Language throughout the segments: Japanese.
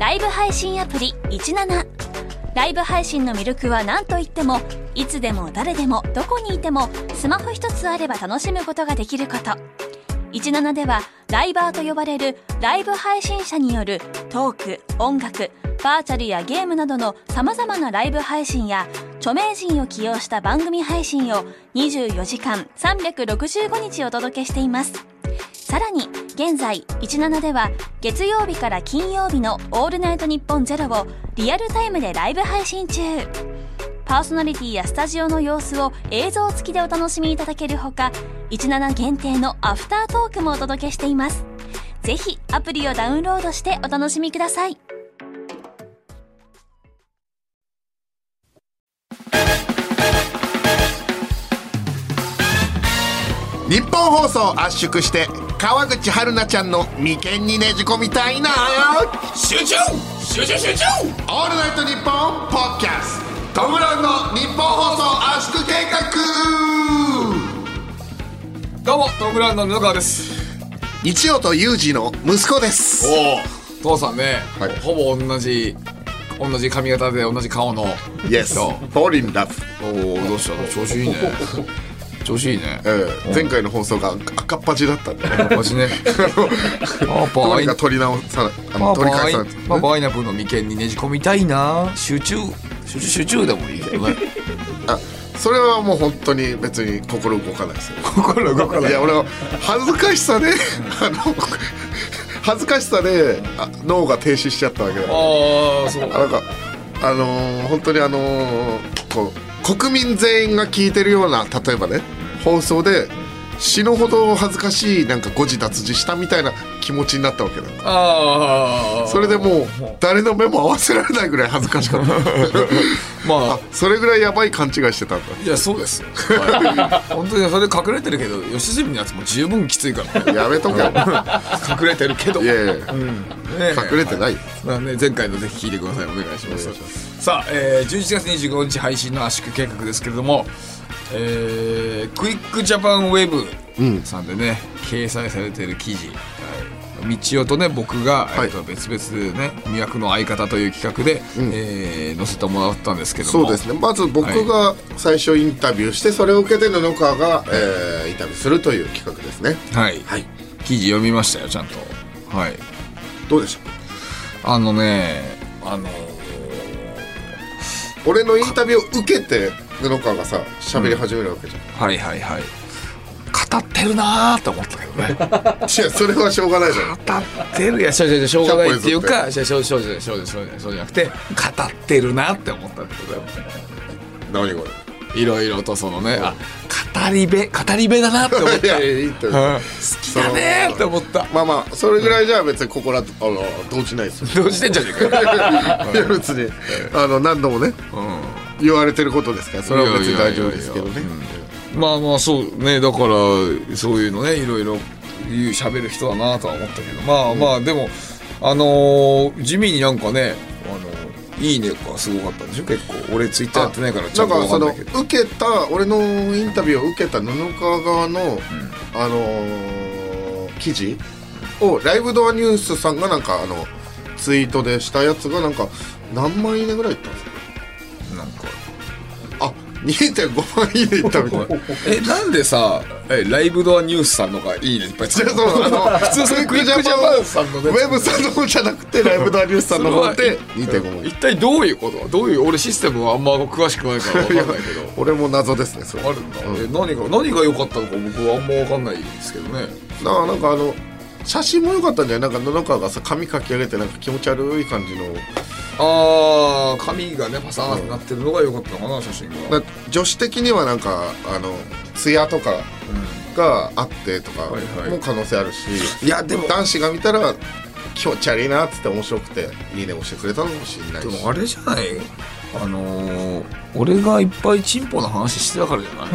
ライブ配信アプリ17ライブ配信の魅力は何といってもいつでも誰でもどこにいてもスマホ一つあれば楽しむことができること。17ではライバーと呼ばれるライブ配信者によるトーク音楽バーチャルやゲームなどの様々なライブ配信や著名人を起用した番組配信を24時間365日お届けしています。さらに現在17では月曜日から金曜日の「オールナイトニッポンゼロをリアルタイムでライブ配信中。パーソナリティやスタジオの様子を映像付きでお楽しみいただけるほか17限定のアフタートークもお届けしています。ぜひアプリをダウンロードしてお楽しみください。日本放送圧縮して川口春奈ちゃんの眉間にねじ込みたいな。集中集中集中オールナイトニッポンポッキャスト。ムランの日本放送圧縮計画。どうもトムブラウンの布川です。日曜とユージの息子です。おお父さんね、はい。ほぼ同じ同じ髪型で同じ顔の Yes そう Fall in love おおどうしたの？調子いいね調子いいね。ええ。前回の放送が赤っ端だったんでね。私ね。パパどうにか取り直さなあのパパ取り返さない。とパパアイナプーの眉間にねじ込みたいな。集中。集中集中でもいいけどね。あそれはもう本当に別に心動かないですよ。心動かい。や俺は恥ずかしさであの恥ずかしさであ脳が停止しちゃったわけだよああそうあなんかあのー本当にあのーこう国民全員が聞いてるような例えばね放送で死ぬほど恥ずかしいなんか誤字脱字したみたいな気持ちになったわけだ。ああそれでもう誰の目も合わせられないぐらい恥ずかしかった。まあ。それぐらいやばい勘違いしてたんだ。いやそうです。よ、はい。本当にそれ隠れてるけど吉住のやつも十分きついから。ねやめとけ。よ隠れてるけど。いやいや。ね隠れてない。まあね、前回のぜひ聞いてください。お願いします。さあ、えー、11月25日配信の圧縮計画ですけれども、えー、クイックジャパンウェブさんでね、掲載されている記事、はい、道夫とね僕が、はい。えーと別々ね「魅惑の相方」という企画で、えー載せてもらったんですけども。そうですね。まず僕が最初インタビューしてそれを受けて布川が、えーインタビューするという企画ですね。はい、はい。記事読みましたよちゃんと。はい。どうでしょうあのねあの俺のインタビューを受けて布川がさ喋り始めるわけじゃん、はいはいはい。語ってるなーと思ったけどね。いやそれはしょうがないじゃん。語ってるいやしょうしょうしょうがないっていうかしょうしょうしょうしょうしょうそうじゃなくて語ってるなって思ったってことよ何こいろいろとそのねあ語り部語り部だなって思って。う。ん。好きだねーって思った。まあまあそれぐらいじゃあ別にここらあの動じないですよ。どうしてんじゃねえか 別に。あの何度もね言われてることですからそれは別に大丈夫ですけどね。まあまあそうねだからそういうのねいろいろ言う喋る人だなとは思ったけどまあまあでもあのー地味になんかねあのいいねがすごかったんでしょ？結構。俺ツイッターやってないからちゃんとかんないけど。受けた俺のインタビューを受けた布川側の、あのー記事をライブドアニュースさんがなんかあのツイートでしたやつがなんか何万いいねぐらいいったんですか？2.5万いいねいったみたいな。えなんでさえライブドアニュースさんのがいいねいっぱいつじゃあそうあの 普通それクイックジャパンさんのね。ウェブさんの方じゃなくてライブドアニュースさんの方で2.5万一体どういうこと？どういう俺システムはあんま詳しくないから分かんないけど。俺も謎ですねそれ。あるんだ、え何が何が良かったのか僕はあんま分かんないですけどね。だからなんかあの写真も良かったんじゃない？なんか布川がさ髪かき上げてなんか気持ち悪い感じの。ああ髪がねパサーンってなってるのが良かったのかな写真が。だ女子的にはなんかあの艶とかがあってとかも可能性あるし、いやでも。男子が見たら気持ち悪いなっつって面白くていいね押してくれたのかもしれないし。でもあれじゃない？あのー、俺がいっぱいチンポの話してたからじゃな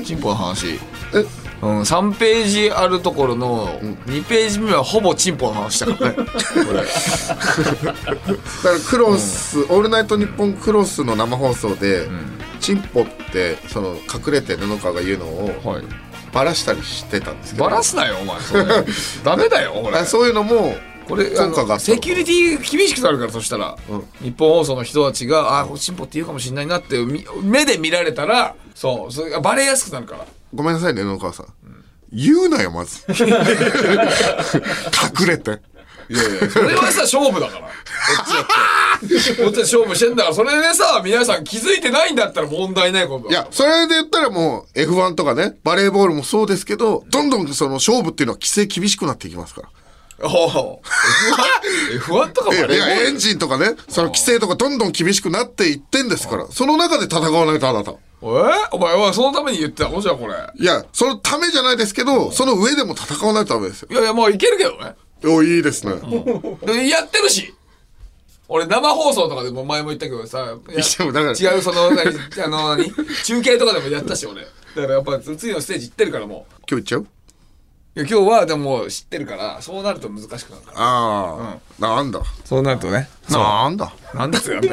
い？チンポの話。えうん、3ページあるところの2ページ目はほぼチンポの話したからね。だからクロス、オールナイトニッポンクロスの生放送で、チンポってその隠れて布川が言うのをはい。バラしたりしてたんですけど。バラすなよお前それ。ダメだよ俺あそういうのもこれ効果がセキュリティ厳しくなるからそしたら、日本放送の人たちがああ進歩って言うかもしれないなってみ目で見られたらそうそれがバレやすくなるからごめんなさいね野川さん、言うなよまず。隠れて。いやいやそれはさ勝負だから。こっちだって。こっちで勝負してんだから。それでさ皆さん気づいてないんだったら問題ないことだいや、それで言ったらもう F1 とかね、バレーボールもそうですけど、どんどんその勝負っていうのは規制厳しくなっていきますから。おお F1, F1 とかいや、いやエンジンとかね、その規制とかどんどん厳しくなっていってんですから、その中で戦わないとあなた。えお前おいそのために言ってたの？じゃあこれ。いや、そのためじゃないですけど、その上でも戦わないとダメですよ。いやいやもういけるけどね。おいいですね。でやってるし。俺生放送とかでも前も言ったけどさ違うその何？あの何？中継とかでもやったし俺。だからやっぱ次のステージ行ってるからも今日行っちゃう？や今日はでも知ってるからそうなると難しくなるからああ、なんだ？そうなるとねなんだ？なんですよ、ね、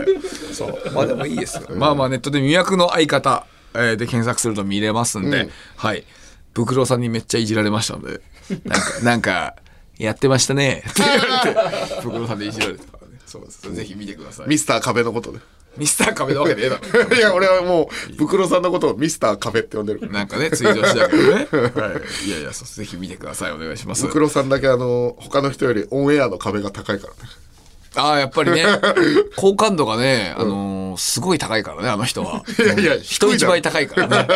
そう。まあでもいいですよ。まあまあネットで魅惑の相方、えーで検索すると見れますんで、うんはい。ブクロさんにめっちゃいじられましたので、なんか、なんか、やってましたね。って言われて、ブクロさんでいじられてたからね。そうです。ぜひ見てください。ミスター壁のことで。ミスター壁なわけねえだろ。いや、俺はもう、ブクロさんのことをミスター壁って呼んでる。なんかね、ツイートしたけどね。はい。いやいや、ぜひ見てください。お願いします。ブクロさんだけあの、他の人よりオンエアの壁が高いからね。ああ、やっぱりね、好感度がね、あのーすごい高いからね、あの人は。いやいや人一倍高いからね。はい。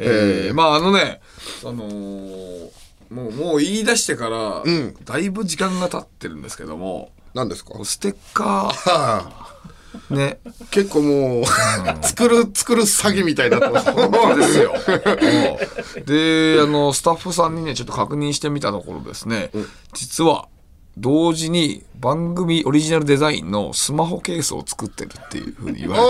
えーまああのね、あのーもう、もう言い出してから、んだいぶ時間が経ってるんですけども、何ですか？ステッカはー、ね、あ、結構もう、作る、作る詐欺みたいになってます。そうですよ。で、あの、スタッフさんにね、ちょっと確認してみたところですね、実は、同時に番組オリジナルデザインのスマホケースを作ってるっていうふうに言われて、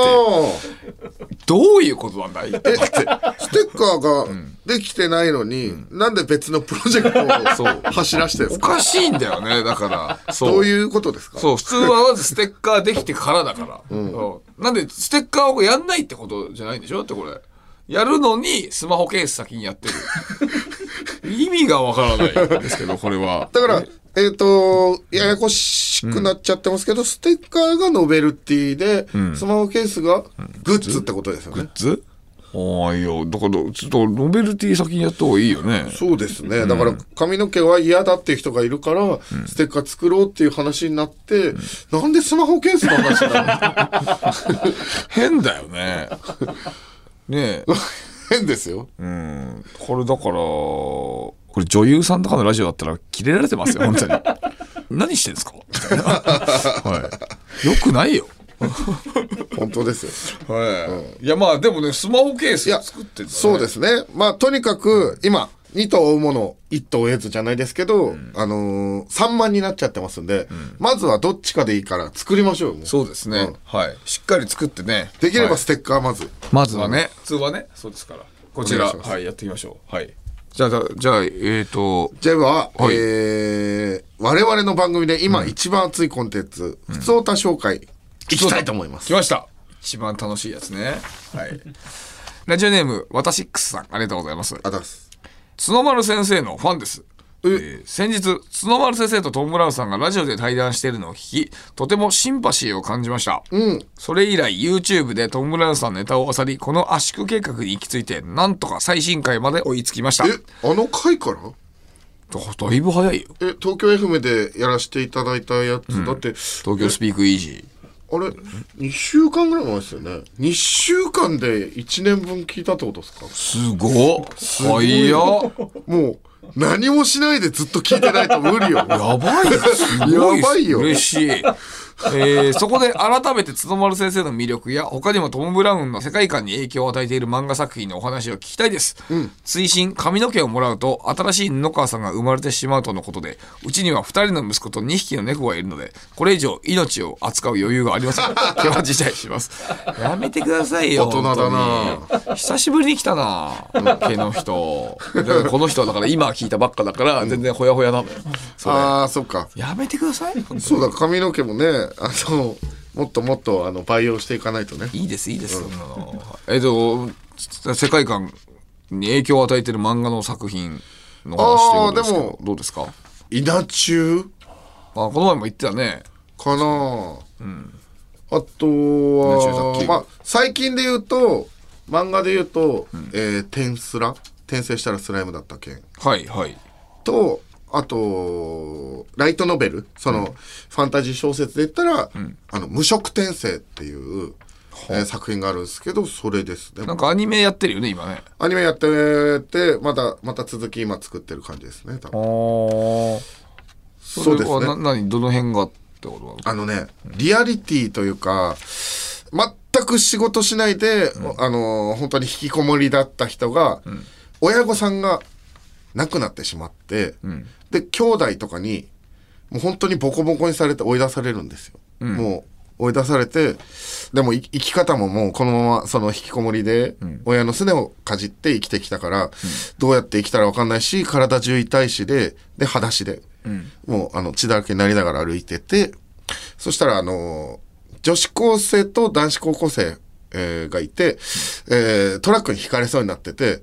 あどういうことなんだいって思って。あ、ステッカーができてないのに、なんで別のプロジェクトを走らしてるんでおすか？かしいんだよね、だから。そう。どういうことですか？そう、普通はまずステッカーできてからだから。そうなんで、ステッカーをやんないってことじゃないんでしょ？だってこれ。やるのに、スマホケース先にやってる。意味がわからないんですけど、これは。だから、えっ、と、ややこしくなっちゃってますけど、ステッカーがノベルティで、スマホケースがグッズってことですよね。ズ？ああ、いや、だから、ちょっと、ノベルティ先にやった方がいいよね。そうですね。だから、髪の毛は嫌だっていう人がいるから、ステッカー作ろうっていう話になって、なんでスマホケースの話な 変だよね。ねえ。の 変ですよ。うん。これだから、これ女優さんとかのラジオだったらキレられてますよ、本当に。何してんですか？はい。よくないよ。本当ですよ。はい。いや、まあ、でもね、スマホケース作ってんだ、ね、そうですね。まあ、とにかく、今、二頭追うもの、一頭追えずじゃないですけど、あのー、3万になっちゃってますんで、まずはどっちかでいいから作りましょうそうですね、はい。しっかり作ってね。できればはいステッカーまず。まずはね、普通はね、そうですから。こちら、はい、やっていきましょう。はい。じゃあ、じゃあじゃあ、えっ、ー、と、じゃあ、はいえー、我々の番組で今一番熱いコンテンツ、普通歌紹介、いきたいと思います。来ました。一番楽しいやつね。はい。ラジオネーム、わたしっくすさん、ありがとうございます。あだす。角丸先生のファンです。えー先日角丸先生とトム・ブラウンさんがラジオで対談しているのを聞きとてもシンパシーを感じました、それ以来 YouTube でトム・ブラウンさんのネタを漁りこの圧縮計画に行き着いてなんとか最新回まで追いつきました。え、あの回から？だだいぶ早いよ。え、東京 FM でやらせていただいたやつ、だって、東京スピークイージあれ、2週間ぐらい前ですよね。2週間で1年分聞いたってことですか？ーすごっ。早っ。もう、何もしないでずっと聞いてないと無理よ。やばいすごいやばいよ。嬉しい。えーそこで改めて角丸先生の魅力や他にもトム・ブラウンの世界観に影響を与えている漫画作品のお話を聞きたいです、追伸髪の毛をもらうと新しい布川さんが生まれてしまうとのことでうちには2人の息子と2匹の猫がいるのでこれ以上命を扱う余裕がありません 今日は辞退します。やめてくださいよ大人だな。久しぶりに来たな毛の人。でこの人はだから今聞いたばっかだから全然ほやほやな。のよ。ああ、そっか。やめてください。そうだ、髪の毛もね、あの、もっともっとあの培養していかないとね。いいですいいです、そんえっと世界観に影響を与えてる漫画の作品の話ということですけどあーでもどうですか？稲中？あこの前も言ってたね。かな、あ。と稲中卓球は、まあ、最近で言うと漫画で言うと「えー転スラ」転生したらスライムだった件。はいはい。とあとライトノベル。その、ファンタジー小説で言ったら「あの無色転生」っていう、えー作品があるんですけどそれですね。なんかアニメやってるよね今ね。アニメやっててまたまた続き今作ってる感じですね多分。ああそうですね。な何どの辺がってことあのね、リアリティというか、全く仕事しないで、あの、本当に引きこもりだった人が、親御さんが亡くなってしまって、で、兄弟とかに、もう本当にボコボコにされて追い出されるんですよ。もう追い出されて、でもい生き方ももうこのままその引きこもりで、親のすねをかじって生きてきたから、どうやって生きたらわかんないし、体中痛いしで、で、裸足で、もうあの血だらけになりながら歩いてて、そしたらあの女子高生と男子高校生、えーがいて、えートラックにひかれそうになってて、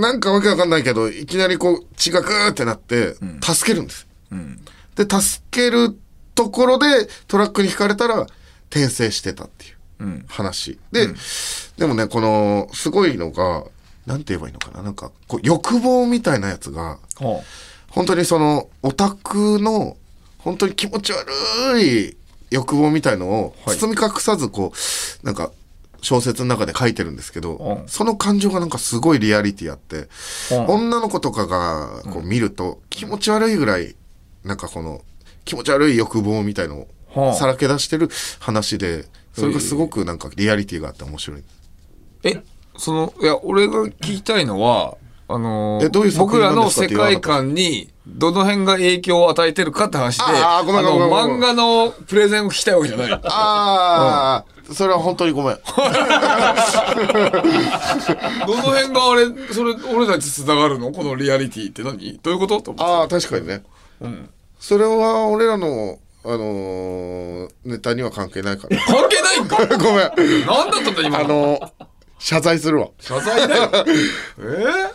なんかわけわかんないけど、いきなりこう血がグーってなって、助けるんです。で、助けるところでトラックにひかれたら転生してたっていう話。で、でもね、この、すごいのが、なんて言えばいいのかな？なんか、こう欲望みたいなやつが、は本当にそのオタクの本当に気持ち悪い欲望みたいのをはい。包み隠さずこうなんか小説の中で書いてるんですけど、うん。その感情がなんかすごいリアリティあって、うん。女の子とかがこう見ると気持ち悪いぐらいなんかこの気持ち悪い欲望みたいのはあをさらけ出してる話でそれがすごくなんかリアリティがあって面白い。えそのいや俺が聞きたいのはあのー僕らの世界観にどの辺が影響を与えてるかって話でああの漫画のプレゼンを聞きたいわけじゃない。ああ、それは本当にごめん。どの辺があれそれ俺たちつながるの？このリアリティって何？どういうこと？とああ確かにね、それは俺らの、あのーネタには関係ないから。関係ないんか？ごめん。何だったんだ今あのー謝罪するわ。謝罪だよ。え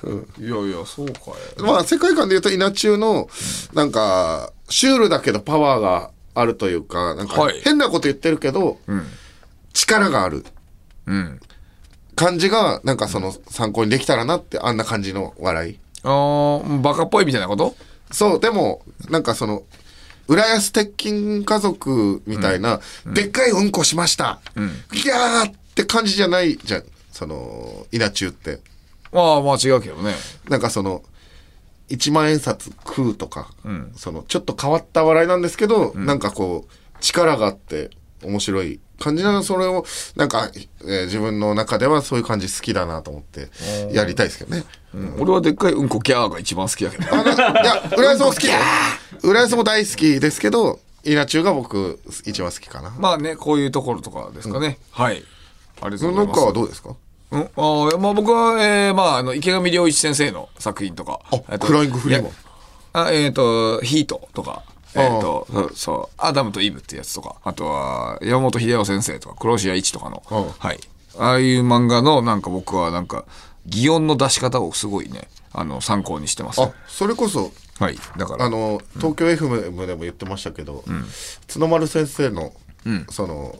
ー？いやいやそうかい。まあ世界観で言うと稲中のなんかシュールだけどパワーがあるというかなんかはい。変なこと言ってるけど、力がある。うん。感じがなんかその参考にできたらなってあんな感じの笑い。あーバカっぽいみたいなこと？そう、でも、なんかその、浦安鉄筋家族みたいな、でっかいうんこしました。ギャーって感じじゃないじゃん。その、稲中って。まあまあ違うけどね。なんかその、一万円札食うとか、その、ちょっと変わった笑いなんですけど、なんかこう、力があって面白い感じなの、それを、なんか、えー自分の中ではそういう感じ好きだなと思って、やりたいですけどね。俺はでっかいうんこギャーが一番好きだけどいや、浦安も好き。浦安も大好きですけど、稲中が僕一番好きかな。まあねこういうところとかですかね、はい。ありがとうございます。布川はどうですか？うん、あーまあ僕は、えー、まああの池上良一先生の作品とか。あとフライングフリーマンあえっ、とヒートとかえっ、とそうそう。アダムとイブってやつとか。あとは山本秀夫先生とか黒潮一とかの、うん。はい。ああいう漫画のなんか僕はなんか擬音の出し方をすごいねあの参考にしてます。あ、それこそ、はい。だから。あの、東京 FM でも言ってましたけど、角丸先生の、その、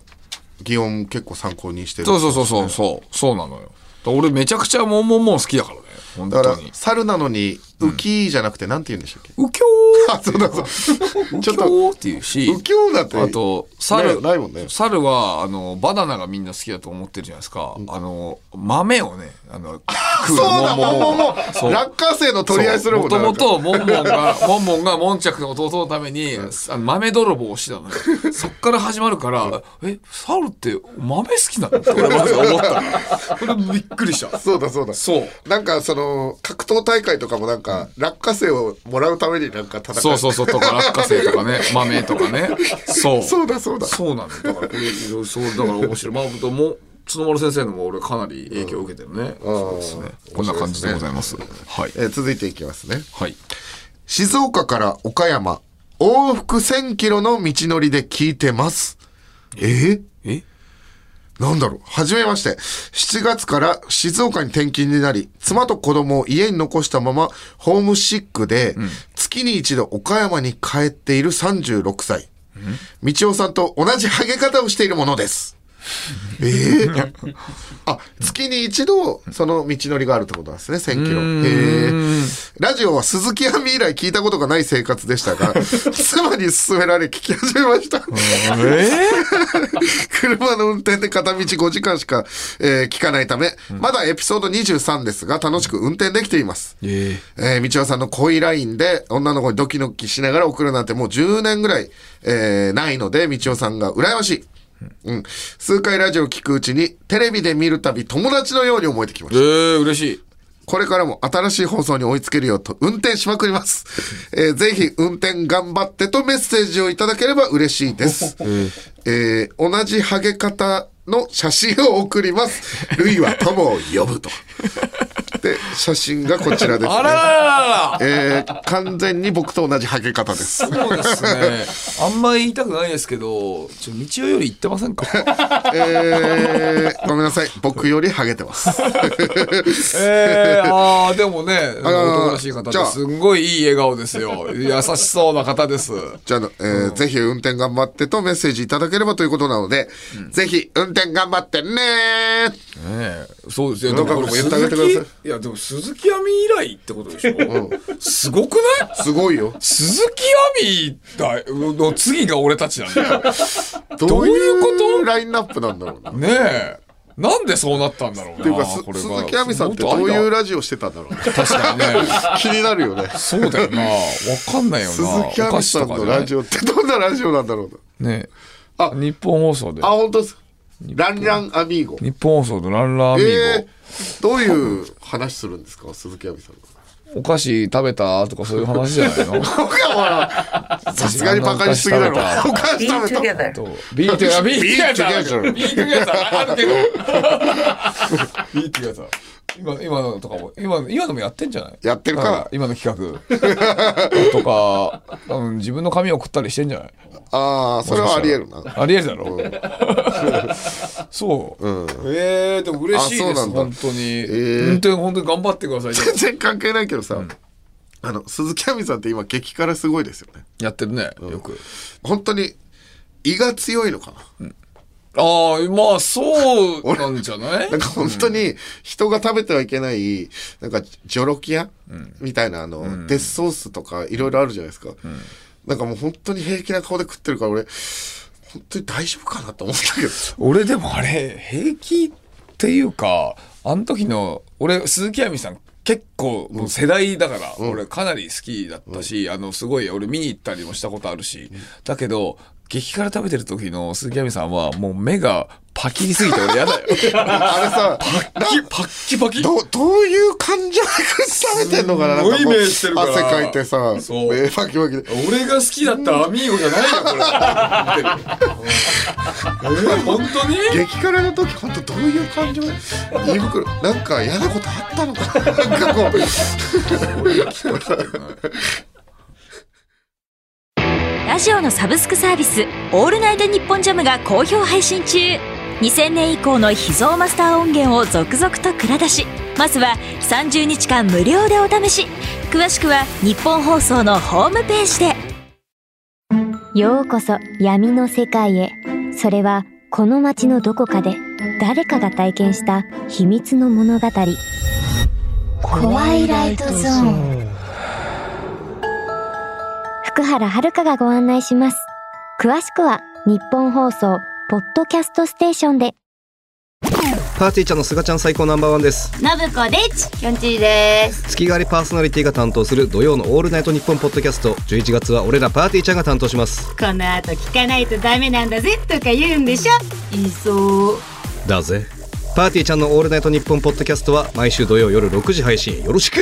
擬音結構参考にしてる。そうそうそうそうそう。そうなのよ。俺めちゃくちゃモンモンモン好きだからね。本当に、猿なのに、浮きじゃなくて、なんて言うんでしたっけ？うきょあ、そうだそう。ーちょっと、うっていうし浮世だって。あと猿、ねないもんね。猿はあのバナナがみんな好きだと思ってるじゃないですか、あの豆をねあの食そうだ、もんもんもん。そう。落花生の取り合いするもんもともとモンモンがモンモンがモンチャクの弟のために、あの豆泥棒をしてたのよ そっから始まるからえ猿って豆好きなの？って俺まず思った。これびっくりした。そうだそうだ。そう。なんかその格闘大会とかもなんか落花生をもらうためになんか戦そうそうそうとか落花生とかね 豆とかね。そう。そうだそうだ。そうなんだよ。だからこれそうだから面白い。まあもう角丸先生のも俺かなり影響を受けてるね、そうですね。こんな感じでございます。はい。えー続いていきますね。はい。静岡から岡山往復1000キロの道のりで聞いてます。えー？え？なんだろうはじめまして。7月から静岡に転勤になり、妻と子供を家に残したまま、ホームシックで、月に一度岡山に帰っている36歳。道夫さんと同じハゲ方をしているものです。ええあ、月に一度、その道のりがあるってことなんですね、1000キロ。へえ。ラジオは鈴木亜美以来聞いたことがない生活でしたが、妻に勧められ聞き始めました。車の運転で片道5時間しか、えー聞かないため、まだエピソード23ですが、楽しく運転できています。ええー、道夫さんの恋ラインで女の子にドキドキしながら送るなんてもう10年ぐらい、えーないので、道夫さんが羨ましい。うん。数回ラジオを聞くうちに、テレビで見るたび友達のように思えてきまえした。ー、嬉しい。これからも新しい放送に追いつけるようと運転しまくります。えーぜひ運転頑張ってとメッセージをいただければ嬉しいです。えー同じハゲ方の写真を送ります。ルイは友を呼ぶと。で、写真がこちらです、ね。あらららららえー完全に僕と同じハゲ方です。そうですね。あんまり言いたくないですけど、ちょ道夫より言ってませんか？えーごめんなさい。僕よりハゲてます。えー、ああ、でもね、あの男らしい方じゃあですんごいいい笑顔ですよ。優しそうな方です。じゃあ、えーぜひ運転頑張ってとメッセージいただければということなので、ぜひ運転頑張ってねねえそうですよ。なんかこれも言ってあげてくださいいや、でも鈴木亜美以来ってことでしょ、すごくない？すごいよ。鈴木亜美だの次が俺たちなんだよ。どういうこと？ラインナップなんだろうな。っねえ。なんでそうなったんだろうな。ていうか、鈴木亜美さんってどういうラジオしてたんだろうね。確かにね。気になるよね。そうだよな。わかんないよな。鈴木亜美さんのラジオ。オってどんなラジオなんだろうな。ねえ。あ日本放送であ、。本当です。ランランアミーゴ。日本放送のランラーアミーゴ。えー、どういう話するんですか？鈴木亜美さんが。お菓子食べたとかそういう話じゃないの？僕はほら、さすがにバカにしすぎだろ。お菓子食べた。とビートやビートやつ together ビートやつあるけど。ビートやつ今今のとかも今の今のもやってんじゃない？やってるかはい今の企画。とか多分自分の髪を送ったりしてんじゃない？ああ、それはあり得るな。ありえるだろ。そう、えー、でも嬉しいですあそうなんだ。本当に、本当に頑張ってください。全然関係ないけどさ、あの、鈴木亜美さんって今激辛すごいですよね。やってるねよく。本当に胃が強いのかな。ああまあそうなんじゃない？なんか本当に人が食べてはいけない、なんかジョロキア、みたいなあの、デスソースとかいろいろあるじゃないですか。なんかもう本当に平気な顔で食ってるから俺、本当に大丈夫かなと思ったけど。俺でもあれ平気っていうかあの時の俺鈴木亜美さん結構もう世代だから、俺かなり好きだったし、あのすごい俺見に行ったりもしたことあるし、だけど激辛食べてる時の鈴木亜美さんはもう目がパキリすぎて俺嫌だよ。あれさ、パッキパッキパキ。どう、どういう感情で食べてんのかな？なんかすごい目してるから。汗かいてさ、そう。目パキパキで。俺が好きだったアミーゴじゃないよこれ。えー 本当に？激辛の時本当どういう感情で胃袋。なんか嫌なことあったのかな？なんかこう ラジオのサブスクサービス「オールナイトニッポンジャム」が好評配信中。2000年以降の秘蔵マスター音源を続々と蔵出し。まずは30日間無料でお試し。詳しくは日本放送のホームページで。ようこそ闇の世界へ。それはこの街のどこかで誰かが体験した秘密の物語。怖いライトゾーン福原遥がご案内します。詳しくは日本放送ポッドキャストステーションで。パーティーちゃんのすがちゃん最高ナンバーワンです。のぶこです。きょんちぃです。月替わりパーソナリティが担当する土曜のオールナイトニッポンポッドキャスト。11月は俺らパーティーちゃんが担当します。この後聞かないとダメなんだぜとか言うんでしょ。言いそうだぜ。パーティーちゃんのオールナイトニッポンポッドキャストは毎週土曜夜6時配信。よろしく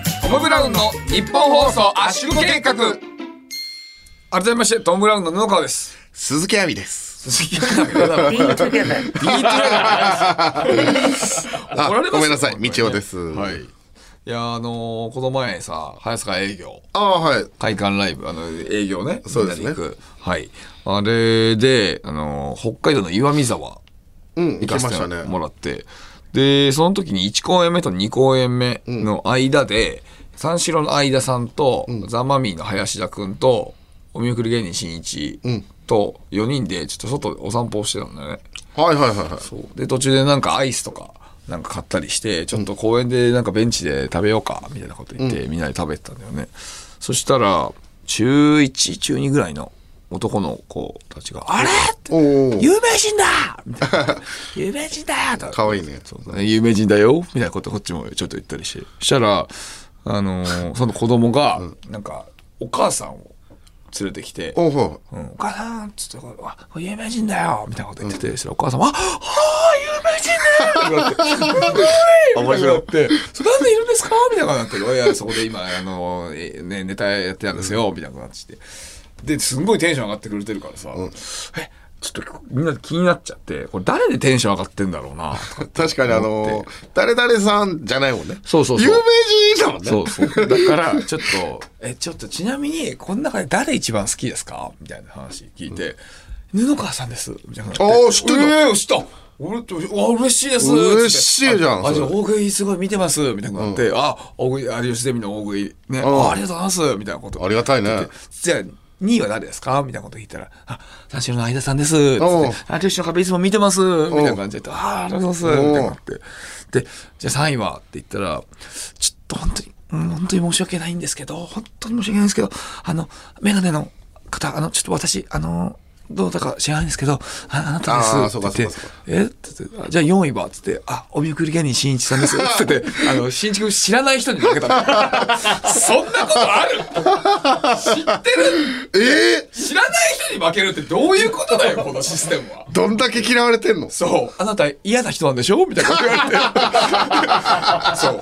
ム・ブラウンの日本放送圧縮計画。改めましてトム・ブラウンの布川です。鈴木亜美です。鈴木亜美 be together be together 怒られますよごめんなさい。道夫です。はい。いやあのーこの前さ早坂営業。ああはい。会館ライブあの営業ね。そうですね。はい。あれであのー北海道の岩見沢うん行行かせてきましたね。もらって、でその時に1公演目と2公演目の間で、三四郎の相田さんと、ザ・マミーの林田君とお見送り芸人しんいちと4人でちょっと外でお散歩をしてたんだよね。はいはいはいはい。そう。で途中でなんかアイスとかなんか買ったりしてちょっと公園でなんかベンチで食べようかみたいなこと言って、みんなで食べてたんだよね。そしたら中1中2ぐらいの男の子たちが「あれ?」って有名人だ！みたいな。有名人だよ！とか。わいいね。有名人だよ！みたいなことこっちもちょっと言ったりして。そしたらあのー その子供がなんかお母さんを連れてきて「おうほう。ん、お母さん」っつって「あこれ有名人だよ」みたいなこと言ってて、そしたらお母さんは「ああ有名人だよ」って言われて「面白い」って「それなんでいるんですか?」みたいなことになって「いやそこで今あの、えね、ネタやってたんですよ」みたいなことになってきて。ですんごいテンション上がってくれてるからさ、えちょっとみんなで気になっちゃってこれ誰でテンション上がってんだろうな 確かにあのー誰々さんじゃないもんねそうそうそう有名人だもんねそうそう。だから、ちょっと、え、ちょっとちなみに、この中で誰一番好きですか？みたいな話聞いて、布川さんです。みたいな。あー知ってんのええ知った俺って、あ、嬉しいです。嬉しいじゃんあ、あじゃあ大食いすごい見てます。みたいななって、あ、大食い、有吉ゼミの大食い、ね、んあありがとうございます。みたいなこと。ありがたいねじゃあ、2位は誰ですか？みたいなこと聞いたら、あ、三四郎の相田さんです。つっておう有吉の壁いつも見てます。みたいな感じで、ああ、ありがとうございます。みたいになって。で、じゃあ3位は？って言ったら、ちょっと本当に、うん本当に申し訳ないんですけど、本当に申し訳ないんですけど、あの、メガネの方、あの、ちょっと私、あの、どうだか知らないんですけど、ああなたです。って言ってえ？って言って、あじゃあ4位は？っつって、あ、お見送り芸人しんいちさんです。つって、あの、しんいちくん知らない人に負けたの。そんなことある？知ってる？ええ？知らない人に負けるってどういうことだよ、このシステムは。どんだけ嫌われてんの？そう。あなた嫌な人なんでしょ？みたいなこと言われて。そう。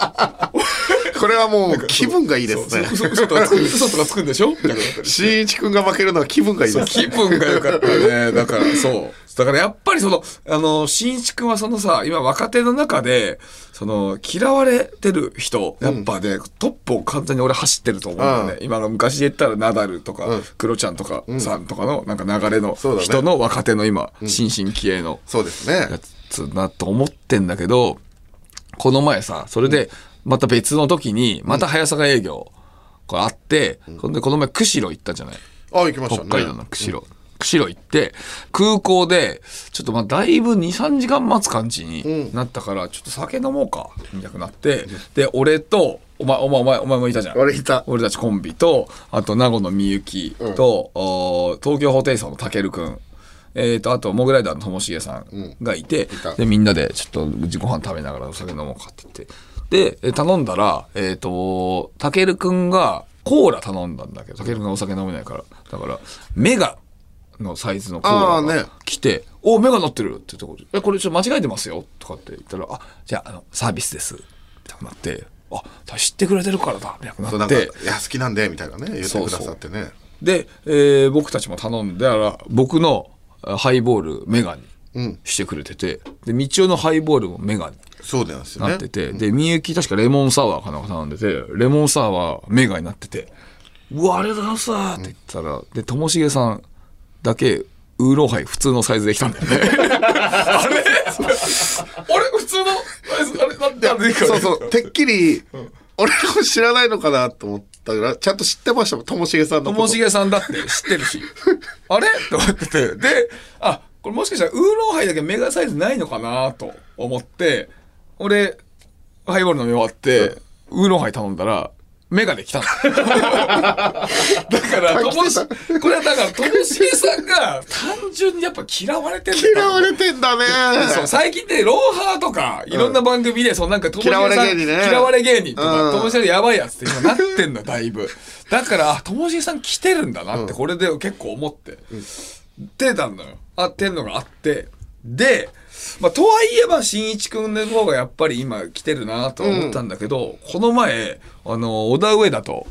これはもう気分がいいですね。嘘嘘とかつく 嘘とかつくんでしょ？みたいなこと言ったりしてしんいちくんが負けるのは気分がいいです。気分が良かったね。だからそう。だからやっぱりその、あの、しんいちくんはそのさ、今若手の中で、その、嫌われてる人、やっぱね、トップを完全に俺走ってると思うんだよね。うん。今の昔で言ったらナダルとか、うん。クロちゃんとか、さんとかの、なんか流れの人の若手の今、新進気鋭のそうですね。やつだと思ってんだけど、この前さ、それで、また別の時に、また早坂営業、これあって、ほんでこの前釧路行ったじゃない？あ行きましたね北海道の釧路。釧路行って、空港で、ちょっとまあだいぶ2、3時間待つ感じになったから、ちょっと酒飲もうか、みたいになって、で、俺と、お前、お前、お前、お前もいたじゃん。俺いた俺たちコンビと、あと、名護のみゆきと、お東京ホテイソンのたけるくん。えー、とあとモグライダーのともしげさんがいて、たでみんなでちょっとご飯食べながらお酒飲もうかって言ってでえ頼んだらえっ、とたけるくんがコーラ頼んだんだけどたけるくんがお酒飲めないから。だからメガのサイズのコーラが来て「おメガ乗ってる」って言ってえこれちょっと間違えてますよ」とかって言ったら「あじゃああのサービスです」みたいになって「あ知ってくれてるからだ」みたいななって。や好きなんでみたいなね。言ってくださってね。で、えー僕たちも頼んでだから僕のあハイボールメガにしてくれてて、で道夫のハイボールもメガにそうなんですよね。なってて、でみゆき確かレモンサワーかなんか頼んでてレモンサワーメガになってて「うわありがとうございます」って言ったら、でともしげさんだけウーロンハイ普通のサイズできたんだよね。あれ？あれ？普通のサイズあれ？なんでなんでそうそう。てっきり俺も知らないのかなと思ったからちゃんと知ってましたもんともしげさんのこと。ともしげさんだって知ってるし。あれ？と思ってて。であこれもしかしたらウーロンハイだけメガサイズないのかなと思って俺ハイボール飲み終わって、ウーロンハイ頼んだらメガネ来たの。だから、ともし、これはだから、ともしげさんが単純にやっぱ嫌われてるんだよ嫌われてんだね。そう、最近って、ローハーとか、いろんな番組で、そうなんか、ともしげさん、嫌われ芸人ね。嫌われ芸人とか、うん。ともしげさんやばいやつって今なってんの、だいぶ。だから、あともしげさん来てるんだなって、これで結構思って。出たんだよ。あってんのがあって。で、まあ、とはいえば、しんいちくんの方がやっぱり今来てるなとは思ったんだけど、この前、あの、小田上田と、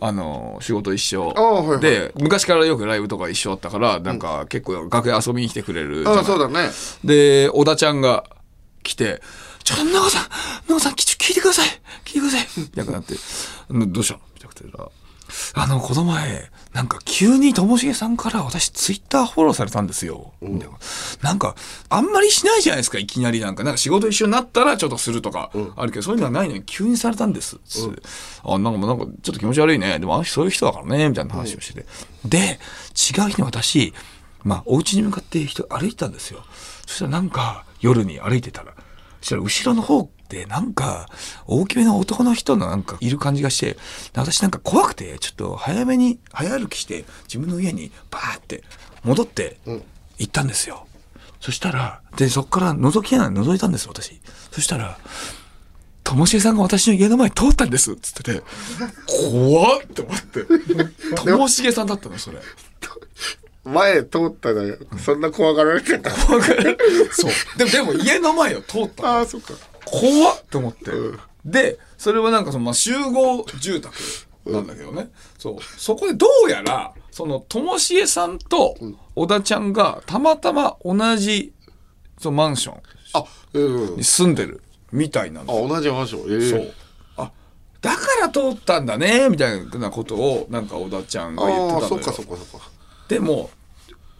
あの、仕事一緒。はいはい。で、昔からよくライブとか一緒だったから、なんか結構楽屋遊びに来てくれるあそうだね。で、小田ちゃんが来て、ちょっと、長さん、長さん、聞いてください。聞いてください。みたいになって、うんどうしたの？みたいなあの、この前、なんか急にともしげさんから私ツイッターフォローされたんですよ。みたいななんか、あんまりしないじゃないですか、いきなりなんか。なんか仕事一緒になったらちょっとするとか、あるけど、そういうのはないのに急にされたんです。つってあ、なんかもうなんかちょっと気持ち悪いね。でもあの人そういう人だからね、みたいな話をしてて。で、違う日に私、まあ、お家に向かって人歩いてたんですよ。そしたらなんか、夜に歩いてたら、そしたら後ろの方でなんか、大きめの男の人のなんかいる感じがして、私なんか怖くて、ちょっと早めに、早歩きして、自分の家にバーって戻って行ったんですよ。そしたら、で、そっから覗きながら覗いたんです、私。そしたら、ともしげさんが私の家の前通ったんですっつってて、怖っって思って。ともしげさんだったの、それ。前通ったのよそんな怖がられてたそう。でも、でも家の前を通ったのああそっか怖っ！と思って、でそれはなんかその、まあ、集合住宅なんだけどね、そう。そこでどうやらそのともしえさんと小田ちゃんがたまたま同じそのマンションあうんに住んでるみたいなんあだ同じマンション。ええ。そう。あだから通ったんだねみたいなことをなんか小田ちゃんが言ってたのよ。ああそっかそっかそっか。でも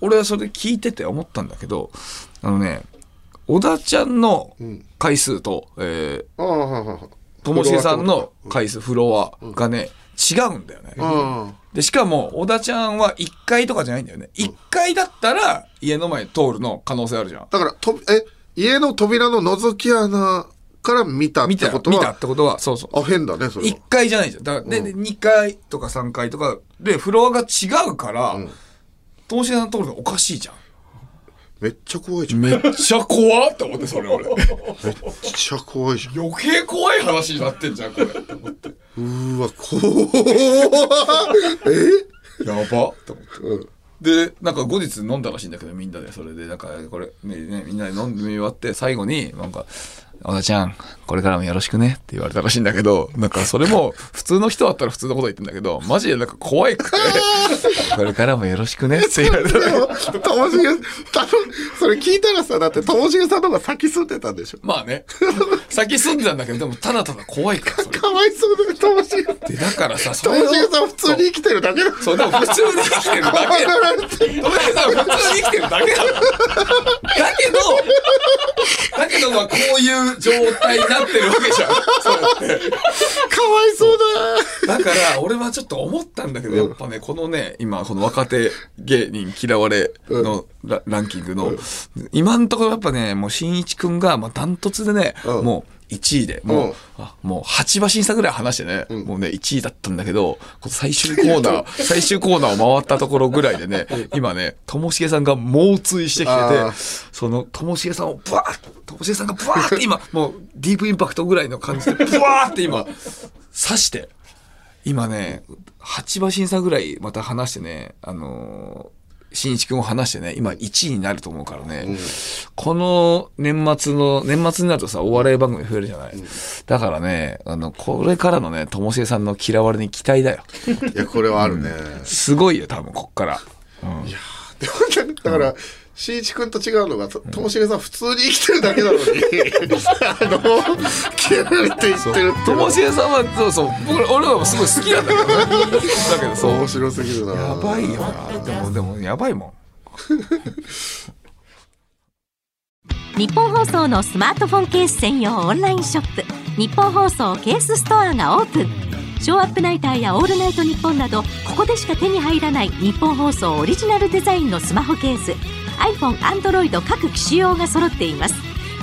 俺はそれ聞いてて思ったんだけどあのね小田ちゃんの回数と、えーああはいはいはいともしげさんの回数、フロアがね、違うんだよね。うんで、しかも、小田ちゃんは1階とかじゃないんだよね。1階だったら、家の前通るの可能性あるじゃん。だからとえ家の扉の覗き穴から見たっ見た、てこと見たはってことは、そうそう。あ変だねそれは1階じゃないじゃん。だから、で、で2階とか3階とかで、フロアが違うから、ともしげさんの通るのおかしいじゃん。めっちゃ怖いじゃんめっちゃ怖って思って、それ俺。めっちゃ怖いじゃん余計怖い話になってんじゃん、これ。って思って。うーわ怖え？やばと思って。で、なんか後日飲んだらしいんだけど、みんなで、それで、なんか、これ、ね、ね、みんなで飲んで終わって、最後に、なんか、小田ちゃん、これからもよろしくねって言われたらしいんだけど、なんかそれも、普通の人だったら普通のこと言ってんだけど、マジでなんか怖いくて、これからもよろしくねって言われたら。ともしげたそれ聞いたらさだってともしげさんの方が先住んでたんでしょ？まあね、先住んでたんだけど、でもただただ怖いから。かわいそうだよともしげで、だからさ、そともしげさん普通に生きてるだけだそう、でも普通に生きてるだけ。怖がられてトメさん普通に生きてるだけなの。だけど、だけどまあこういう状態になってるわけじゃん。そうやって。かわいそうだ。だから俺はちょっと思ったんだけど、やっぱね、このね、今この若手芸人嫌われのラランキングの、今のところやっぱね、もうしんいちくんがまあダントツでね、うん。もう1位で、もう、うん。あもう8馬審査ぐらい話してね、もうね、1位だったんだけど、最終コーナー、最終コーナーを回ったところぐらいでね、今ね、ともしげさんが猛追してきててあ、その、ともしげさんをブワーッともしげさんがブワーって今、もうディープインパクトぐらいの感じで、ブワーって今、刺して、今ね、8馬審査ぐらいまた話してね、あのー、新一君を話してね、今1位になると思うからね、この年末の、年末になるとさ、お笑い番組増えるじゃない。だからね、あの、これからのね、ともしげさんの嫌われに期待だよ。いやこれはあるね、すごいよ、多分、こっから。でもねだから、しんいちくんと違うのがとともしげさん普通に生きてるだけなのに あの嫌われていってるっていうともしげさんは、そうそう、僕ら、俺はすごい好きなんだけどね。だけどそう面。白すぎるなやばいよな。でも、でも、やばいもん。日本放送のスマートフォンケース専用オンラインショップ日本放送ケースストアがオープンショーアップナイターやオールナイトニッポンなどここでしか手に入らない日本放送オリジナルデザインのスマホケース iPhone、Android 各機種用が揃っています。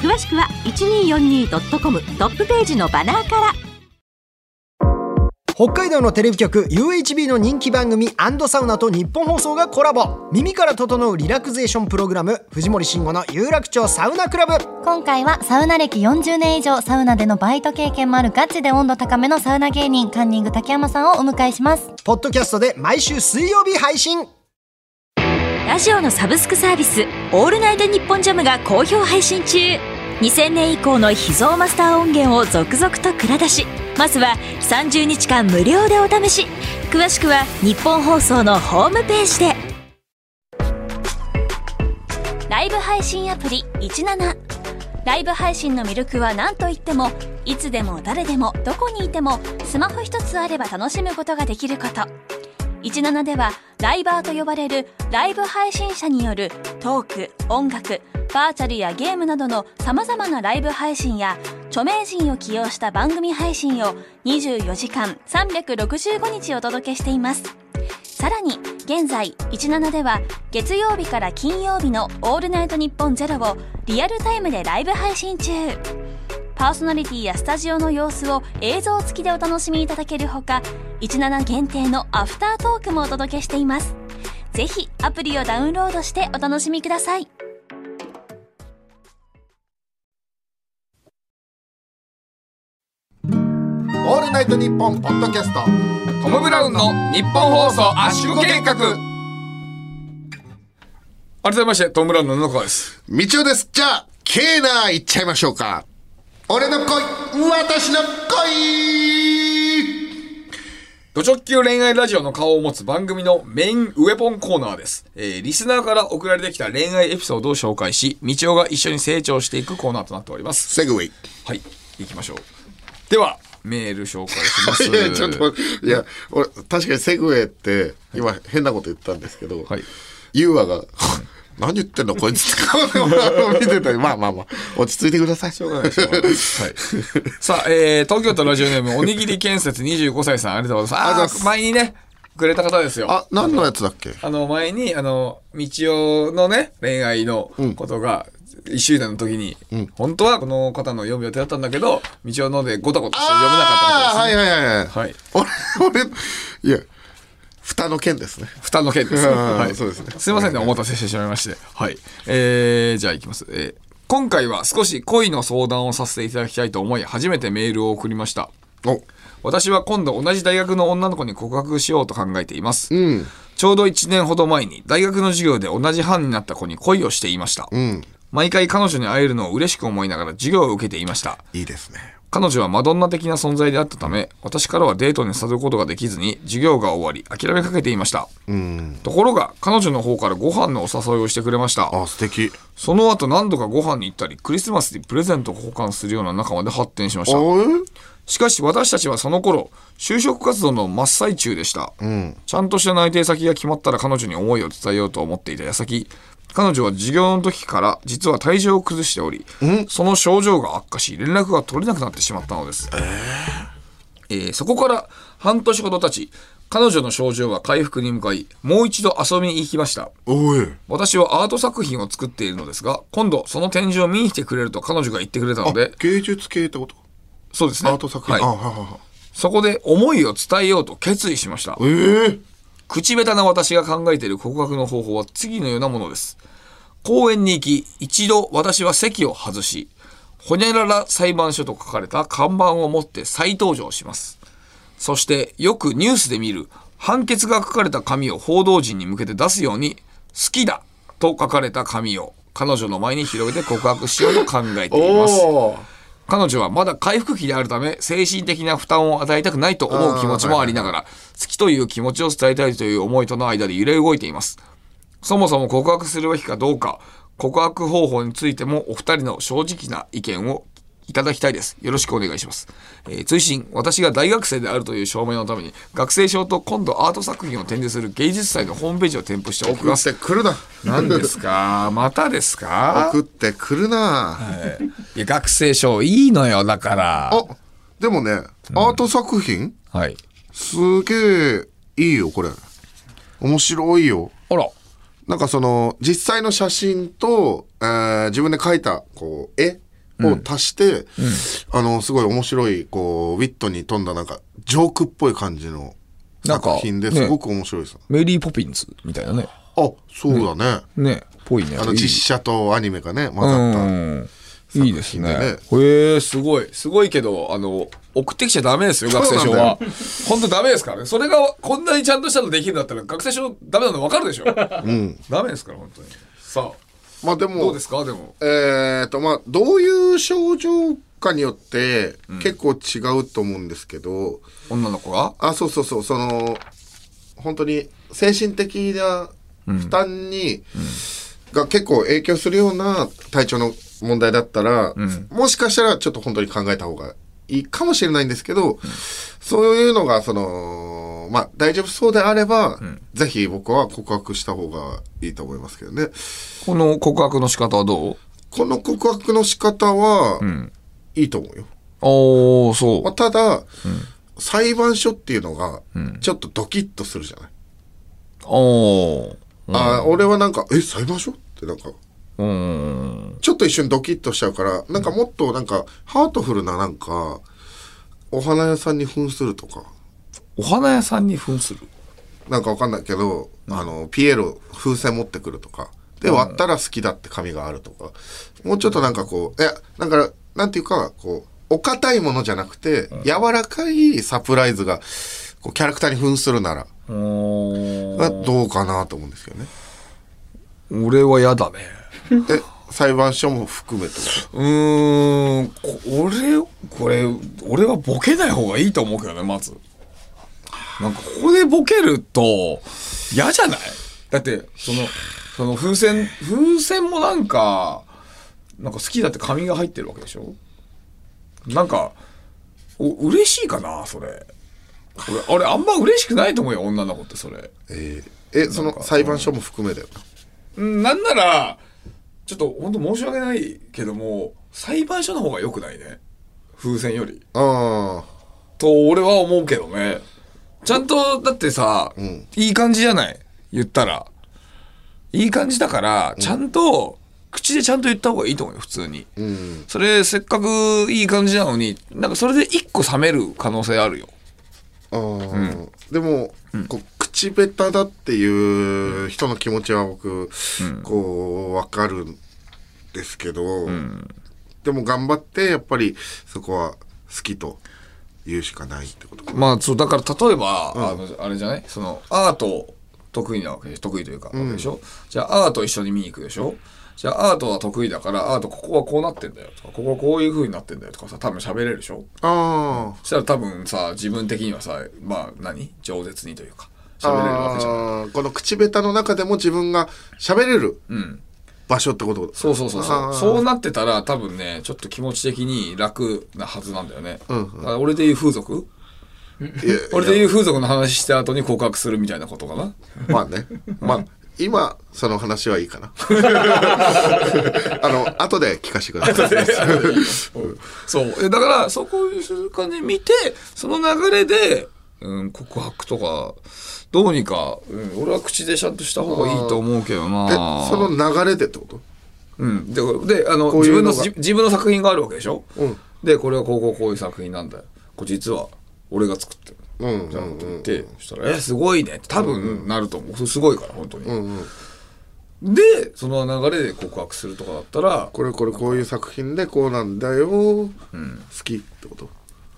詳しくは 1242.com トップページのバナーから。北海道のテレビ局 UHB の人気番組サウナと日本放送がコラボ。耳から整うリラクゼーションプログラム藤森慎吾の有楽町サウナクラブ。今回はサウナ歴40年以上サウナでのバイト経験もあるガチで温度高めのサウナ芸人カンニング竹山さんをお迎えします。ポッドキャストで毎週水曜日配信ラジオのサブスクサービス「オールナイトニッポンジャム」が好評配信中。2000年以降の秘蔵マスター音源を続々と蔵出しまずは30日間無料でお試し。詳しくは日本放送のホームページで。ライブ配信アプリ17ライブ配信の魅力は何といってもいつでも誰でもどこにいてもスマホ一つあれば楽しむことができること。17ではライバーと呼ばれるライブ配信者によるトーク音楽バーチャルやゲームなどの様々なライブ配信や著名人を起用した番組配信を24時間365日お届けしています。さらに現在17では月曜日から金曜日の「オールナイトニッポンゼロをリアルタイムでライブ配信中。パーソナリティやスタジオの様子を映像付きでお楽しみいただけるほか17限定のアフタートークもお届けしています。ぜひアプリをダウンロードしてお楽しみください。オールナイトニッポンポッドキャストトム・ブラウンの日本放送圧縮計画。改めましてトム・ブラウンの布川です。みちおです。じゃあケーナーいっちゃいましょうか俺の恋私の恋ド直球恋愛ラジオの顔を持つ番組のメインウェポンコーナーです。えー、リスナーから送られてきた恋愛エピソードを紹介し、道夫が一緒に成長していくコーナーとなっております。セグウェイはい、行きましょう。では、メール紹介します。いやちょっといや俺確かにセグウェイって今変なこと言ったんですけど、はい。ユーアが何言ってんのこいつって顔を見てたり まあまあまあ落ち着いてくださいしょうがないはい。さあ、えー、東京都ラジオネーム、おにぎり建設25歳さん、ありがとうございます。あ前にね、くれた方ですよ。あ何のやつだっけ？あの、前に、あの、道夫のね、恋愛のことが、一周年の時に、本当はこの方の読む予定だったんだけど、道夫のでごたごたして読めなかったああ方です、ね。はいはいはいはい、はい。俺俺いや蓋の件ですね負担の件です。うんはい。そうですねすいませんね、お待たせしてしまいまして。はい。えー、じゃあ行きます。えー今回は少し恋の相談をさせていただきたいと思い、初めてメールを送りました。お私は今度同じ大学の女の子に告白しようと考えています。うんちょうど1年ほど前に大学の授業で同じ班になった子に恋をしていました。うん毎回彼女に会えるのを嬉しく思いながら授業を受けていました。いいですね彼女はマドンナ的な存在であったため、私からはデートに誘うことができずに、授業が終わり、諦めかけていました。うんところが、彼女の方からご飯のお誘いをしてくれました。あ素敵その後何度かご飯に行ったり、クリスマスでプレゼントを交換するような仲まで発展しました。しかし私たちはその頃、就職活動の真っ最中でした。うんちゃんとした内定先が決まったら彼女に思いを伝えようと思っていた矢先、彼女は授業の時から実は体調を崩しており、その症状が悪化し、連絡が取れなくなってしまったのです。えー？そこから半年ほど経ち、彼女の症状は回復に向かい、もう一度遊びに行きました。おい私はアート作品を作っているのですが、今度その展示を見に来てくれると彼女が言ってくれたのあで、芸術系ってこと？そうですね。アート作品、はいそこで思いを伝えようと決意しました。ええ口下手な私が考えている告白の方法は次のようなものです。公園に行き、一度私は席を外し、ほにゃらら裁判所と書かれた看板を持って再登場します。そして、よくニュースで見る判決が書かれた紙を報道陣に向けて出すように、好きだと書かれた紙を彼女の前に広げて告白しようと考えています。彼女はまだ回復期であるため精神的な負担を与えたくないと思う気持ちもありながら好きという気持ちを伝えたいという思いとの間で揺れ動いています。そもそも告白するべきかどうか告白方法についてもお二人の正直な意見をいただきたいです。よろしくお願いします、えー追伸私が大学生であるという証明のために学生証と今度アート作品を展示する芸術祭のホームページを添付して送っます。てくるな。何ですか？またですか？送ってくるな、い。や学生証いいのよだから。あでもね、アート作品？はい。すげえいいよこれ。面白いよ。あら。なんかその実際の写真と、えー自分で描いたこう絵を足して、あの、すごい面白い、こう、ウィットに富んだなんか、ジョークっぽい感じの作品でねすごく面白いです。メリーポピンズみたいなね。あ、そうだね。ね。ぽいね。あの、実写とアニメがね、混ざった。うん。いいですね。作へえ、すごい。すごいけど、あの、送ってきちゃダメですよ、学生証は。本当ダメですからね。それがこんなにちゃんとしたのできるんだったら、学生証ダメなの分かるでしょ。うん。ダメですから、本当に。さあ、まあでも、どうですか、でも。えーと、まあ、どういう症状かによって、結構違うと思うんですけど、女の子が？あ、そうそうそう、その、本当に精神的な負担に、が結構影響するような体調の問題だったら、もしかしたらちょっと本当に考えた方がいいかもしれないんですけど、そういうのが、その、まあ、大丈夫そうであれば、ぜひ僕は告白した方がいいと思いますけどね。この告白の仕方はどう？この告白の仕方は、いいと思うよ。おー、そう。まあ、ただ、裁判所っていうのが、ちょっとドキッとするじゃない？あー俺はなんか、え、裁判所？ってなんか、うん。ちょっと一瞬ドキッとしちゃうから、なんかもっとなんか、ハートフルななんか、お花屋さんに扮するとか、お花屋さんに扮する？なんかわかんないけど、あの、ピエロ風船持ってくるとか、で、割ったら好きだって紙があるとか、もうちょっとなんかこう、いや、なんか、なんていうか、こう、お堅いものじゃなくて、柔らかいサプライズが、こう、キャラクターに扮するなら、どうかなと思うんですよね。俺は嫌だね。え、裁判所も含めて。うーん、こ俺、これ、俺はボケない方がいいと思うけどね、まず。なんか、ここでボケると、嫌じゃない？だって、その、その風船、風船もなんか、なんか好きだって紙が入ってるわけでしょ？なんか、お嬉しいかな、それ。俺、俺あんま嬉しくないと思うよ、女の子ってそれ。えーえ、その裁判所も含めだよな。うんなんなら、ちょっと本当申し訳ないけども、裁判所の方が良くないね。風船より。あと、俺は思うけどね。ちゃんと、だってさ、いい感じじゃない？言ったら。いい感じだから、ちゃんと、口でちゃんと言った方がいいと思うよ、普通に。あ、うん。それ、せっかくいい感じなのに、なんかそれで一個冷める可能性あるよ。ああ、でも、こう口下手だっていう人の気持ちは僕、こう、わかるんですけど、でも頑張って、やっぱりそこは好きと言うしかないってことか。まあ、そう、だから例えば、あの、あれじゃない？その、アート得意なわけ得意というか、でしょ？じゃあ、アート一緒に見に行くでしょ？じゃあ、アートは得意だから、アートここはこうなってんだよ。とか、ここはこういう風になってんだよ。とかさ、多分喋れるでしょ？あそしたら多分さ、自分的にはさ、まあ何、饒舌にというか、あ。喋れるわけじゃん。この口下手の中でも自分が喋れるうん。場所ってことそうそうそうそう。そうなってたら多分ね、ちょっと気持ち的に楽なはずなんだよね。うんうん俺で言う風俗？俺で言う風俗の話した後に告白するみたいなことかな？まあね。まあ、今、その話はいいかな。あの、後で聞かせてください。そう。えだから、そこいう感じで見て、その流れで、うん、告白とか、どうにか、うん、俺は口でちゃんとした方がいいと思うけどえな。その流れでってこと？うん。で、であの、自分の、自自分の作品があるわけでしょ？うん。で、これはこうこうこういう作品なんだよ。これ実は、俺が作ってる。うん。じゃんと言って、そしたら、え、すごいねって多分なると思う。すごいから、本当に。うんうん。で、その流れで告白するとかだったら、これこれこういう作品でこうなんだよ、好きってこと？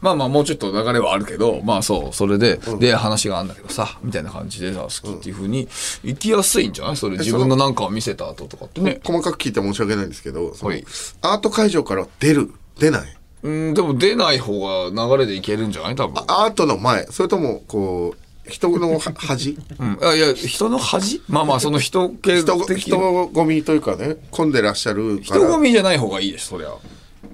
まあまあもうちょっと流れはあるけど、まあそう、それで、で、話があるんだけどさ、みたいな感じでさ、好きっていうふうに行きやすいんじゃない？それ自分のなんかを見せた後とかってね。細かく聞いて申し訳ないんですけど、はい。アート会場から出る？出ない？うん、でも出ない方が流れでいけるんじゃない？多分。アートの前。それともこう人のは 端うん。あいや、人の恥？まあまあ、その人系人的人混みというかね混んでらっしゃる人混みじゃない方がいいです、そりゃ。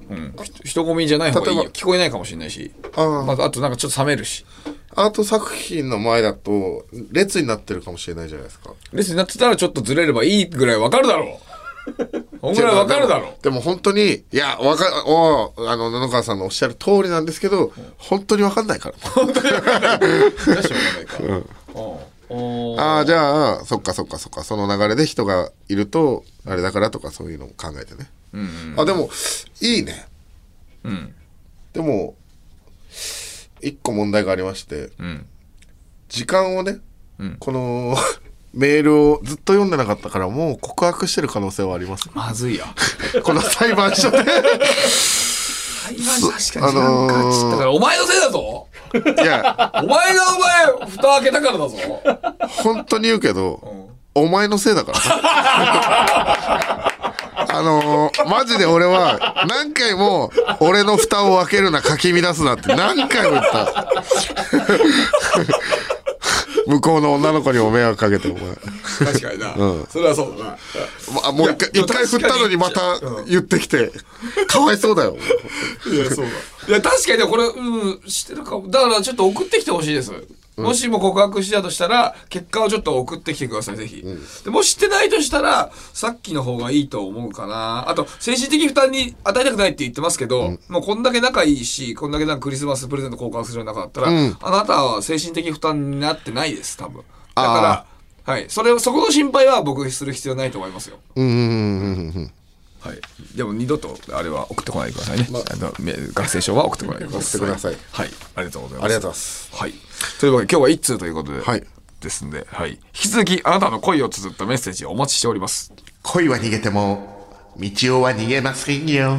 うん。人人混みじゃない方がいいよ聞こえないかもしれないし。あーまあ、あとなんかちょっと冷めるし。アート作品の前だと列になってるかもしれないじゃないですか列になってたらちょっとずれればいいぐらいわかるだろう。ほんぐらいわかるだろう。でも本当にいやわかおあの布川さんのおっしゃる通りなんですけど本当にわかんないからじゃあしょうがないか。うんああじゃあそっかそっかそっか。その流れで人がいるとあれだからとかそういうのを考えてね、あでもいいね。うん。でも一個問題がありまして、ん。時間をね、この メールをずっと読んでなかったからもう告白してる可能性はあります。まずいや。この裁判所で。確かになんかちだからお前のせいだぞいやお前がお前蓋開けたからだぞ。本当に言うけど、お前のせいだからさ。あのーマジで俺は何回も俺の蓋を開けるなかき乱すなって何回も言った向こうの女の子にも迷惑かけてお前。確かにな、うん。それはそうだな。まあ、もう一回一回振ったのにまた言ってきてかわいそうだよ。いやそうだ。いや確かにねこれうんしてるかも。だからちょっと送ってきてほしいです、もしも告白したとしたら結果をちょっと送ってきてくださいぜひ、でもししてないとしたらさっきの方がいいと思うかな。あと精神的負担に与えたくないって言ってますけど、もうこんだけ仲いいしこんだけなんかクリスマスプレゼント交換するような仲だったら、うん。あなたは精神的負担になってないです多分。だからはい。それそこの心配は僕する必要ないと思いますよ。うんはい、でも二度とあれは送ってこないでくださいね。あのめ学生証は送ってこないでください。送ってください。はい、ありがとうございます。ありがとうございます。はい。というわけで今日は一通ということで、はいですんで、はい。引き続きあなたの恋を綴ったメッセージをお待ちしております。恋は逃げても道夫は逃げませんよ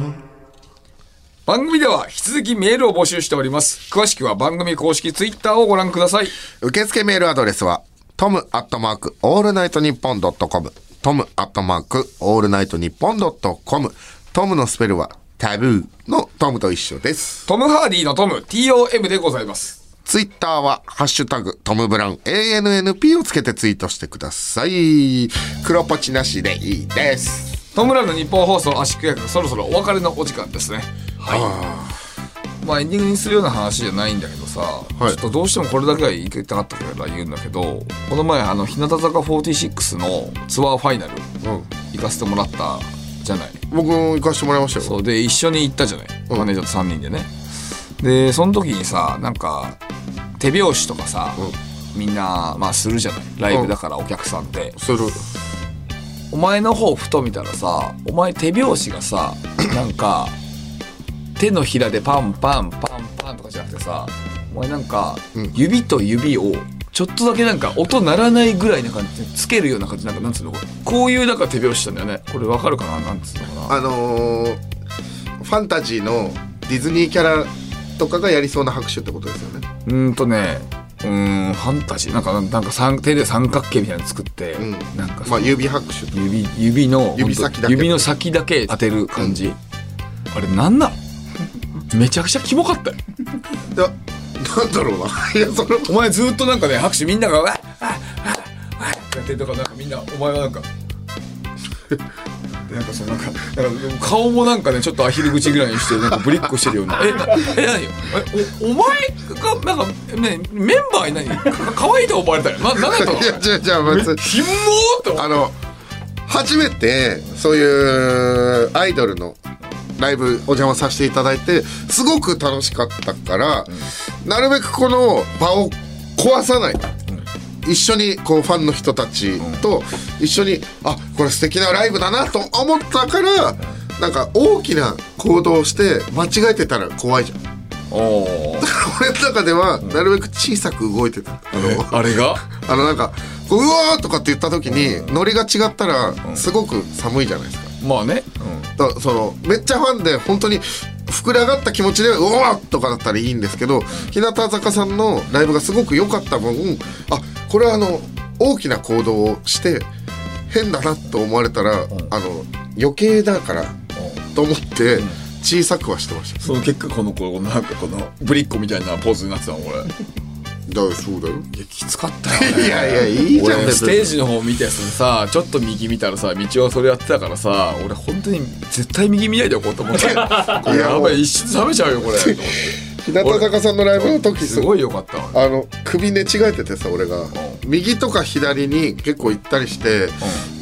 番組では引き続きメールを募集しております。詳しくは番組公式ツイッターをご覧ください。受付メールアドレスはトムアットマークオールナイトニッポンドットコムトムアットマークオールナイトニッポンドットコムトムのスペルはタブーのトムと一緒ですトム・ハーディのトム、TOM でございます。ツイッターは、ハッシュタグ、トム・ブラウン、ANNP をつけてツイートしてください。黒ポチなしでいいです。トムランの日本放送圧縮役そろそろお別れのお時間ですね。はい。まあエンディングにするような話じゃないんだけどさ、はいちょっとどうしてもこれだけは言いたかったから言うんだけどこの前あの日向坂46のツアーファイナルうん。行かせてもらったじゃない僕も行かしてもらいましたよ。そうで一緒に行ったじゃない、うんマネージャーと3人でねでその時にさなんか手拍子とかさ、みんなまあするじゃない？ライブだからお客さんって、する。お前の方ふと見たらさお前手拍子がさ なんか手のひらでパンパンパンパンとかじゃなくてさお前なんかうん。指と指をちょっとだけなんか音鳴らないぐらいな感じでつけるような感じなんかなんつうの？これこういうなんか手拍子したんだよね。これわかるかな？なんつうのかな？あのー、ファンタジーのディズニーキャラとかがやりそうな拍手ってことですよね。うーんとねうーんファンタジー。なんかなんか三手で三角形みたいなの作って、うん。なんかまあ、指拍手と。指指の指先だけ。指の先だけ当てる感じ、あれなんなんめちゃくちゃキモかったよ。いや、なんだろうな。いや、その、お前ずっとなんかね拍手みんなが「わっわっわっわっ」やってるとかなんかみんなお前はなんかでなんかそのなんかなんか顔もなんかねちょっとアヒル口ぐらいにしてなんかブリッコしてるような「えなえ何？おお前がなんかねメンバーに何か可愛いと思われたよ。ななんだったのいや、じゃあ、じゃあ、別に。キモーってあの初めてそういうアイドルのライブお邪魔させていただいてすごく楽しかったから、なるべくこの場を壊さない、一緒にこうファンの人たちと一緒に、あこれ素敵なライブだなと思ったから、なんか大きな行動をして間違えてたら怖いじゃん。おー。俺の中ではなるべく小さく動いてた、あのあれが？あのなんかこううわーとかって言った時にノリが違ったらすごく寒いじゃないですか。まあね、だそのめっちゃファンで本当に膨れ上がった気持ちでうわーとかだったらいいんですけど日向坂さんのライブがすごく良かった分あこれはあの大きな行動をして変だなと思われたら、あの余計だからと思って小さくはしてました。その結果このこのなんかこのぶりっ子みたいなポーズになってたの俺だそうだよ。いやきつかったよ、ね、いやいやいいじゃんステージの方見てさちょっと右見たらさ道はそれやってたからさ俺本当に絶対右見ないでおこうと思って。これやばい一瞬冷めちゃうよこれ。と思って日向坂さんのライブの時すごいよかった。わあの首寝違えててさ俺が。右とか左に結構行ったりして、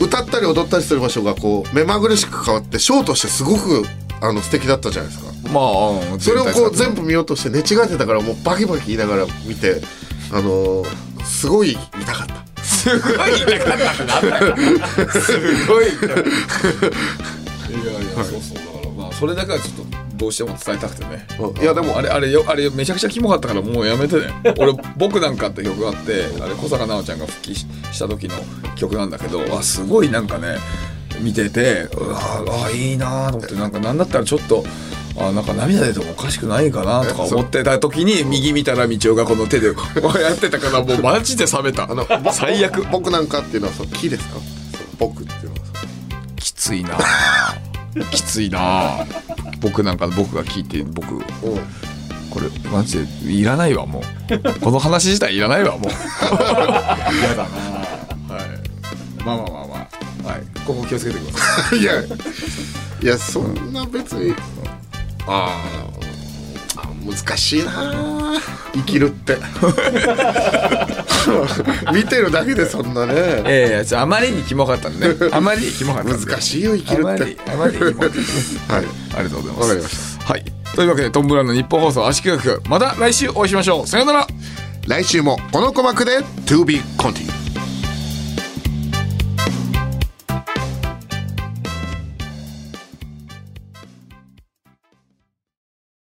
歌ったり踊ったりする場所がこう目まぐるしく変わってショーとしてすごくあの素敵だったじゃないですか。まあ、うんそれをこう全部部見ようとして寝違えてたからもうバキバキ言いながら見てあのーすごい痛かった。すごい痛かったってなんだよ。すごい痛かった。いやいやそうそう。だからまあそれだけはちょっとどうしても伝えたくてね。いやでもあれあれよあれめちゃくちゃキモかったからもうやめてね。俺「僕なんか」って曲があってあれ小坂直ちゃんが復帰しした時の曲なんだけどあすごいなんかね見ててうわあいいなと思ってなんかなんだったらちょっとあなんか涙出てもおかしくないかなとか思ってた時に右見たら道夫がこの手でこうやってたからもうマジで冷めた。あの最悪。僕なんかっていうのはその木ですか？僕っていうのは。きついなきついな僕なんか僕が聞いて僕うん。これマジでいらないわもう。この話自体いらないわもう。嫌だな。はい。まあまあまあまあ。はい。今後気をつけてください。いやいやそんな別に。あー。あ難しいな。生きるって。見てるだけでそんなね。ええあまりにキモかったんでね。あまりにキモかった難しいよ生きるって。あまりあまりにキモかったはい。ありがとうございます。わかりましはい。というわけでトム・ブラウンの日本放送足利学また来週お会いしましょう。さようなら。来週もこの鼓膜で To be continued